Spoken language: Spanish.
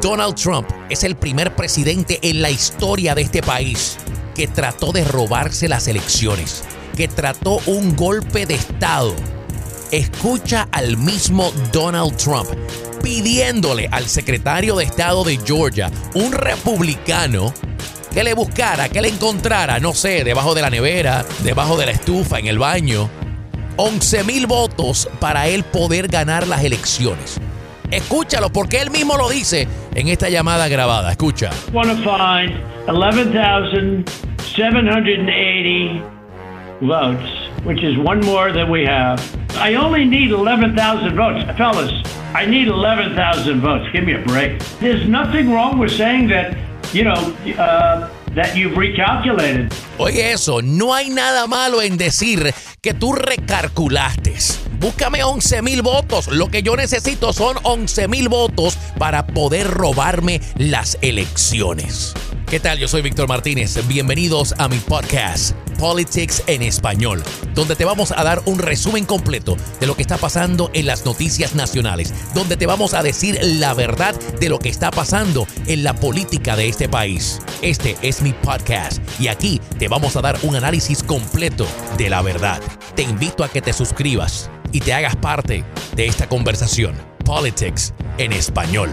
Donald Trump es el primer presidente en la historia de este país que trató de robarse las elecciones, que trató un golpe de Estado. Escucha al mismo Donald Trump pidiéndole al secretario de Estado de Georgia, un republicano, que le buscara, que le encontrara, no sé, debajo de la nevera, debajo de la estufa, en el baño, 11 mil votos para él poder ganar las elecciones. Escúchalo porque él mismo lo dice en esta llamada grabada. Escucha. want to find 11,780 votes, which is one more than we have. I only need 11,000 votes. Fellas, I need 11,000 votes. Give me a break. There's nothing wrong with saying that, you know, uh, that you've recalculated. Oye eso, no hay nada malo en decir que tú recalculaste. Búscame 11 mil votos. Lo que yo necesito son 11 mil votos para poder robarme las elecciones. ¿Qué tal? Yo soy Víctor Martínez. Bienvenidos a mi podcast Politics en Español, donde te vamos a dar un resumen completo de lo que está pasando en las noticias nacionales, donde te vamos a decir la verdad de lo que está pasando en la política de este país. Este es mi podcast y aquí te vamos a dar un análisis completo de la verdad. Te invito a que te suscribas y te hagas parte de esta conversación. Politics en Español.